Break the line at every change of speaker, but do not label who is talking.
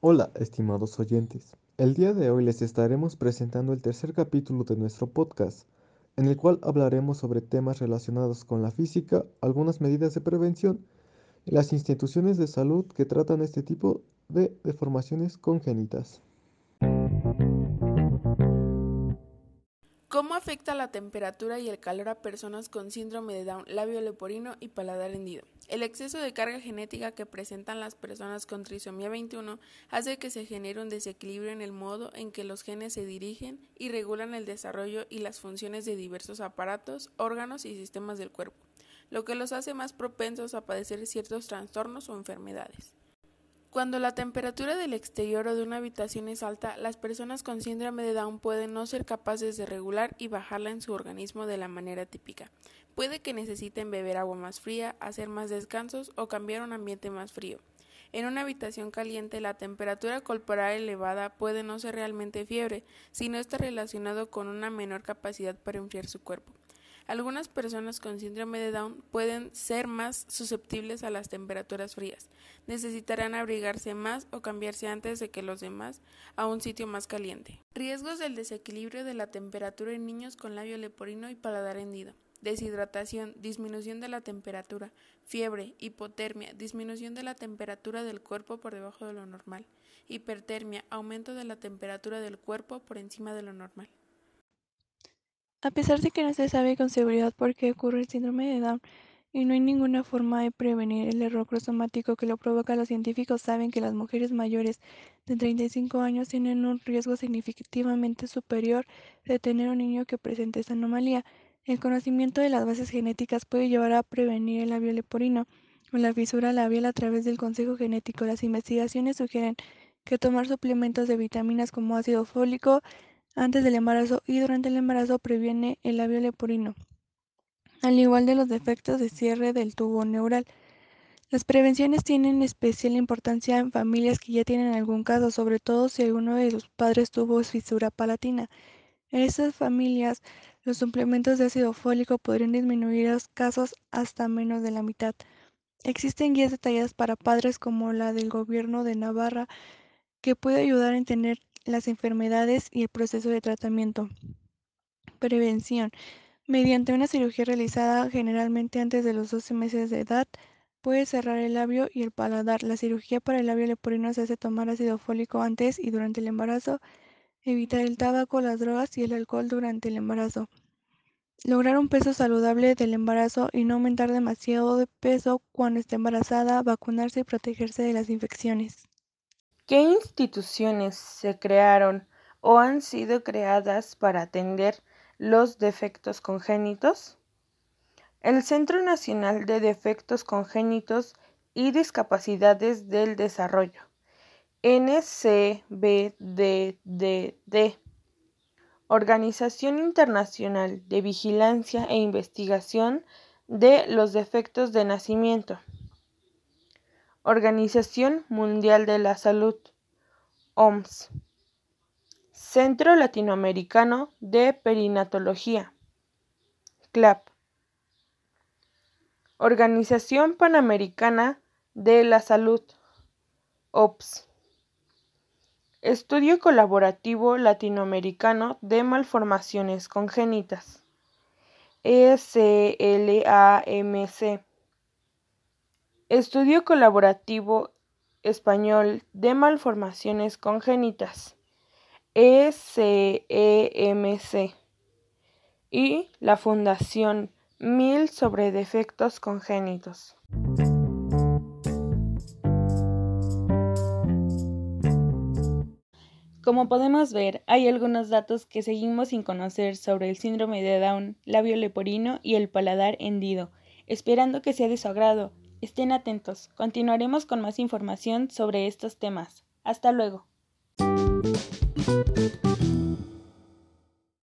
Hola, estimados oyentes. El día de hoy les estaremos presentando el tercer capítulo de nuestro podcast, en el cual hablaremos sobre temas relacionados con la física, algunas medidas de prevención y las instituciones de salud que tratan este tipo de deformaciones congénitas.
¿Cómo afecta la temperatura y el calor a personas con síndrome de Down, labio leporino y paladar hendido? El exceso de carga genética que presentan las personas con trisomía 21 hace que se genere un desequilibrio en el modo en que los genes se dirigen y regulan el desarrollo y las funciones de diversos aparatos, órganos y sistemas del cuerpo, lo que los hace más propensos a padecer ciertos trastornos o enfermedades. Cuando la temperatura del exterior o de una habitación es alta, las personas con síndrome de Down pueden no ser capaces de regular y bajarla en su organismo de la manera típica. Puede que necesiten beber agua más fría, hacer más descansos o cambiar un ambiente más frío. En una habitación caliente, la temperatura corporal elevada puede no ser realmente fiebre, sino está relacionado con una menor capacidad para enfriar su cuerpo. Algunas personas con síndrome de Down pueden ser más susceptibles a las temperaturas frías. Necesitarán abrigarse más o cambiarse antes de que los demás a un sitio más caliente. Riesgos del desequilibrio de la temperatura en niños con labio leporino y paladar hendido. Deshidratación, disminución de la temperatura, fiebre, hipotermia, disminución de la temperatura del cuerpo por debajo de lo normal, hipertermia, aumento de la temperatura del cuerpo por encima de lo normal.
A pesar de que no se sabe con seguridad por qué ocurre el síndrome de Down y no hay ninguna forma de prevenir el error cromosomático que lo provoca, los científicos saben que las mujeres mayores de 35 años tienen un riesgo significativamente superior de tener un niño que presente esta anomalía. El conocimiento de las bases genéticas puede llevar a prevenir el labio leporino o la fisura labial a través del consejo genético. Las investigaciones sugieren que tomar suplementos de vitaminas como ácido fólico, antes del embarazo y durante el embarazo previene el labio leporino, al igual de los defectos de cierre del tubo neural. Las prevenciones tienen especial importancia en familias que ya tienen algún caso, sobre todo si alguno de sus padres tuvo fisura palatina. En estas familias, los suplementos de ácido fólico podrían disminuir los casos hasta menos de la mitad. Existen guías detalladas para padres como la del gobierno de Navarra que puede ayudar a entender las enfermedades y el proceso de tratamiento. Prevención. Mediante una cirugía realizada generalmente antes de los 12 meses de edad, puede cerrar el labio y el paladar. La cirugía para el labio leporino se hace tomar ácido fólico antes y durante el embarazo, evitar el tabaco, las drogas y el alcohol durante el embarazo. Lograr un peso saludable del embarazo y no aumentar demasiado de peso cuando esté embarazada, vacunarse y protegerse de las infecciones.
¿Qué instituciones se crearon o han sido creadas para atender los defectos congénitos? El Centro Nacional de Defectos Congénitos y Discapacidades del Desarrollo, NCBDDD, Organización Internacional de Vigilancia e Investigación de los Defectos de Nacimiento. Organización Mundial de la Salud, OMS. Centro Latinoamericano de Perinatología, CLAP. Organización Panamericana de la Salud, OPS. Estudio Colaborativo Latinoamericano de Malformaciones Congénitas, ECLAMC. Estudio Colaborativo Español de Malformaciones Congénitas, ECEMC, y la Fundación Mil sobre Defectos Congénitos. Como podemos ver, hay algunos datos que seguimos sin conocer sobre el síndrome de Down, labio leporino y el paladar hendido, esperando que sea de su agrado Estén atentos, continuaremos con más información sobre estos temas. Hasta luego.